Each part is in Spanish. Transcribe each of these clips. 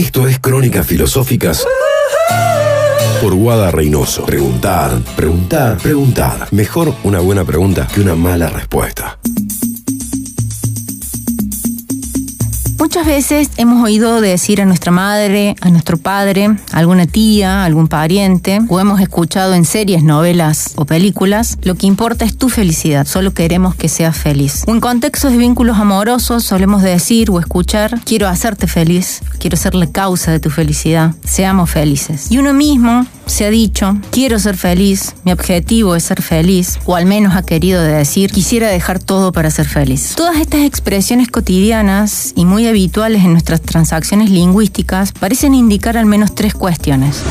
Esto es Crónicas Filosóficas por Guada Reynoso. Preguntar, preguntar, preguntar. Mejor una buena pregunta que una mala respuesta. Muchas veces hemos oído decir a nuestra madre, a nuestro padre, a alguna tía, a algún pariente, o hemos escuchado en series, novelas o películas, lo que importa es tu felicidad, solo queremos que seas feliz. En contextos de vínculos amorosos solemos decir o escuchar, quiero hacerte feliz, quiero ser la causa de tu felicidad, seamos felices. Y uno mismo se ha dicho, quiero ser feliz, mi objetivo es ser feliz, o al menos ha querido decir, quisiera dejar todo para ser feliz. Todas estas expresiones cotidianas y muy en nuestras transacciones lingüísticas parecen indicar al menos tres cuestiones.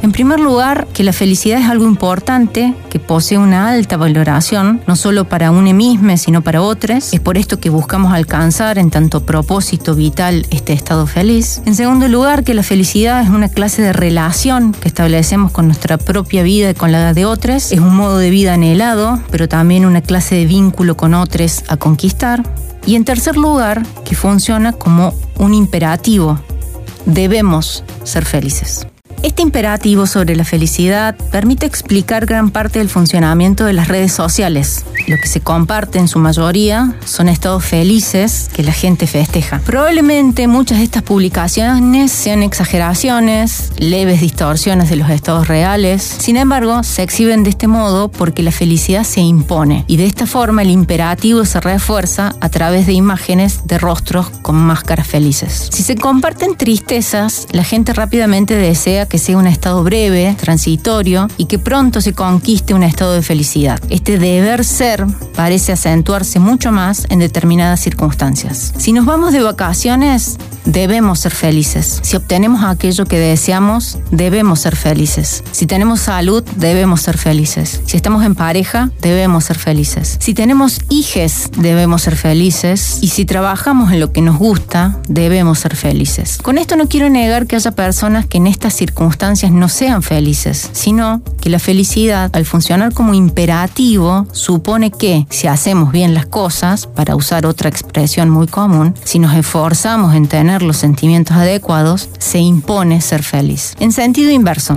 En primer lugar, que la felicidad es algo importante, que posee una alta valoración, no solo para uno mismo, sino para otros. Es por esto que buscamos alcanzar en tanto propósito vital este estado feliz. En segundo lugar, que la felicidad es una clase de relación que establecemos con nuestra propia vida y con la de otros. Es un modo de vida anhelado, pero también una clase de vínculo con otros a conquistar. Y en tercer lugar, que funciona como un imperativo. Debemos ser felices. Este imperativo sobre la felicidad permite explicar gran parte del funcionamiento de las redes sociales. Lo que se comparte en su mayoría son estados felices que la gente festeja. Probablemente muchas de estas publicaciones sean exageraciones, leves distorsiones de los estados reales. Sin embargo, se exhiben de este modo porque la felicidad se impone y de esta forma el imperativo se refuerza a través de imágenes de rostros con máscaras felices. Si se comparten tristezas, la gente rápidamente desea que sea un estado breve, transitorio y que pronto se conquiste un estado de felicidad. Este deber ser parece acentuarse mucho más en determinadas circunstancias. Si nos vamos de vacaciones, debemos ser felices. Si obtenemos aquello que deseamos, debemos ser felices. Si tenemos salud, debemos ser felices. Si estamos en pareja, debemos ser felices. Si tenemos hijes, debemos ser felices. Y si trabajamos en lo que nos gusta, debemos ser felices. Con esto no quiero negar que haya personas que en estas circunstancias no sean felices, sino que la felicidad, al funcionar como imperativo, supone que si hacemos bien las cosas, para usar otra expresión muy común, si nos esforzamos en tener los sentimientos adecuados, se impone ser feliz. En sentido inverso.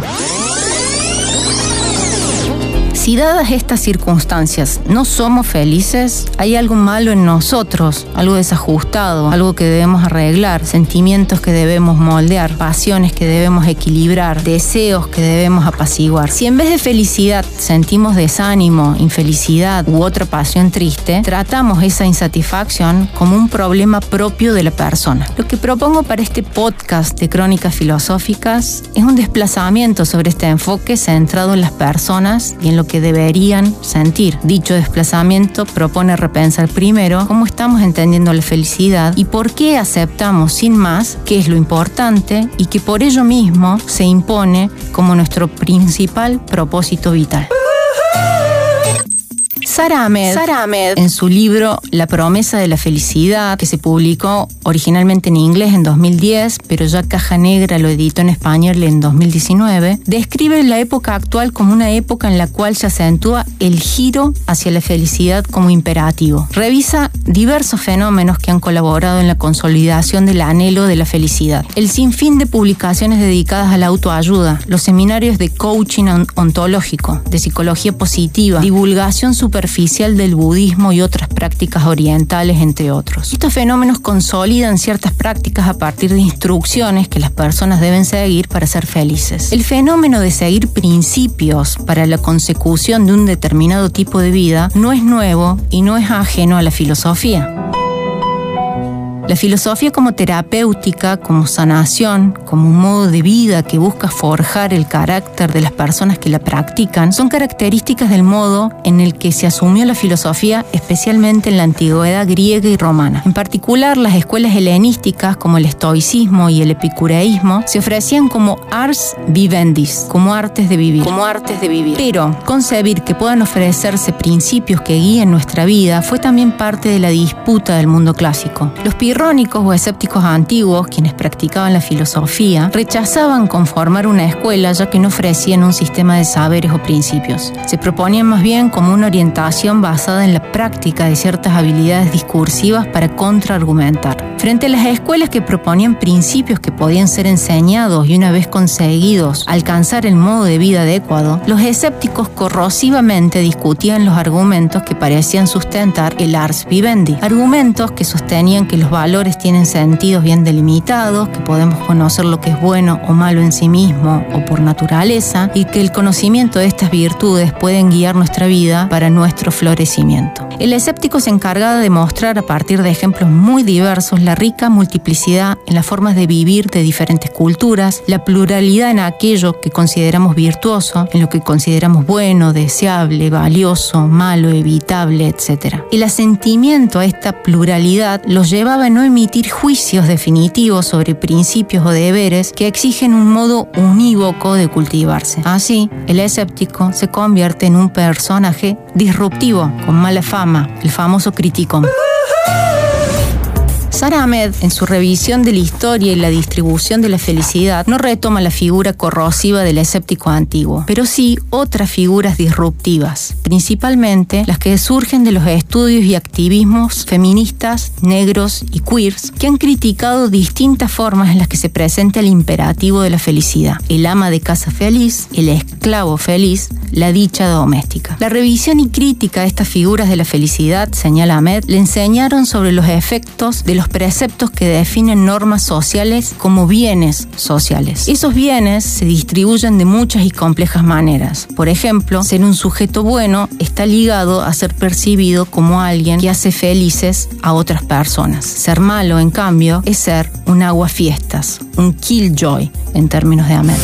Si dadas estas circunstancias no somos felices, hay algo malo en nosotros, algo desajustado, algo que debemos arreglar, sentimientos que debemos moldear, pasiones que debemos equilibrar, deseos que debemos apaciguar. Si en vez de felicidad sentimos desánimo, infelicidad u otra pasión triste, tratamos esa insatisfacción como un problema propio de la persona. Lo que propongo para este podcast de crónicas filosóficas es un desplazamiento sobre este enfoque centrado en las personas y en lo que que deberían sentir. Dicho desplazamiento propone repensar primero cómo estamos entendiendo la felicidad y por qué aceptamos sin más qué es lo importante y que por ello mismo se impone como nuestro principal propósito vital. Sara Ahmed, en su libro La promesa de la felicidad, que se publicó originalmente en inglés en 2010, pero ya Caja Negra lo editó en español en 2019, describe la época actual como una época en la cual se acentúa el giro hacia la felicidad como imperativo. Revisa diversos fenómenos que han colaborado en la consolidación del anhelo de la felicidad. El sinfín de publicaciones dedicadas a la autoayuda, los seminarios de coaching ontológico, de psicología positiva, divulgación super superficial del budismo y otras prácticas orientales, entre otros. Estos fenómenos consolidan ciertas prácticas a partir de instrucciones que las personas deben seguir para ser felices. El fenómeno de seguir principios para la consecución de un determinado tipo de vida no es nuevo y no es ajeno a la filosofía. La filosofía como terapéutica, como sanación, como un modo de vida que busca forjar el carácter de las personas que la practican, son características del modo en el que se asumió la filosofía, especialmente en la antigüedad griega y romana. En particular, las escuelas helenísticas como el estoicismo y el epicureísmo se ofrecían como ars vivendis, como artes de vivir. Como artes de vivir. Pero concebir que puedan ofrecerse principios que guíen nuestra vida fue también parte de la disputa del mundo clásico. Los pirrónicos o escépticos antiguos, quienes practicaban la filosofía, rechazaban conformar una escuela ya que no ofrecían un sistema de saberes o principios. Se proponían más bien como una orientación basada en la práctica de ciertas habilidades discursivas para contraargumentar. Frente a las escuelas que proponían principios que podían ser enseñados y una vez conseguidos alcanzar el modo de vida adecuado, los escépticos corrosivamente discutían los argumentos que parecían sustentar el ars vivendi, argumentos que sostenían que los valores tienen sentidos bien delimitados, que podemos conocer lo que es bueno o malo en sí mismo o por naturaleza y que el conocimiento de estas virtudes pueden guiar nuestra vida para nuestro florecimiento. El escéptico se encargaba de mostrar a partir de ejemplos muy diversos la rica multiplicidad en las formas de vivir de diferentes culturas, la pluralidad en aquello que consideramos virtuoso, en lo que consideramos bueno, deseable, valioso, malo, evitable, etc. El asentimiento a esta pluralidad los llevaba a no emitir juicios definitivos sobre principios o deberes que exigen un modo unívoco de cultivarse. Así, el escéptico se convierte en un personaje disruptivo, con mala fama, el famoso crítico. Sara Ahmed, en su revisión de la historia y la distribución de la felicidad, no retoma la figura corrosiva del escéptico antiguo, pero sí otras figuras disruptivas, principalmente las que surgen de los estudios y activismos feministas, negros y queers, que han criticado distintas formas en las que se presenta el imperativo de la felicidad, el ama de casa feliz, el esclavo feliz, la dicha doméstica. La revisión y crítica de estas figuras de la felicidad, señala Ahmed, le enseñaron sobre los efectos de los preceptos que definen normas sociales como bienes sociales. Esos bienes se distribuyen de muchas y complejas maneras. Por ejemplo, ser un sujeto bueno está ligado a ser percibido como alguien que hace felices a otras personas. Ser malo, en cambio, es ser un aguafiestas, un killjoy en términos de Ahmed.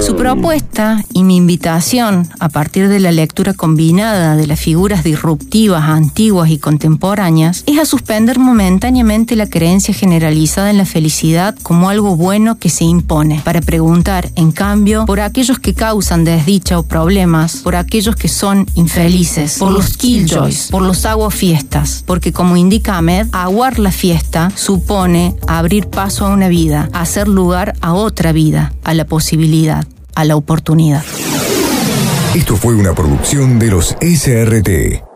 Su propuesta y mi invitación, a partir de la lectura combinada de las figuras disruptivas, antiguas y contemporáneas, es a suspender momentáneamente la creencia generalizada en la felicidad como algo bueno que se impone, para preguntar, en cambio, por aquellos que causan desdicha o problemas, por aquellos que son infelices, por los killjoys, por los aguafiestas, porque como indica Ahmed, aguar la fiesta supone abrir paso a una vida, hacer lugar a otra vida, a la posibilidad a la oportunidad. Esto fue una producción de los SRT.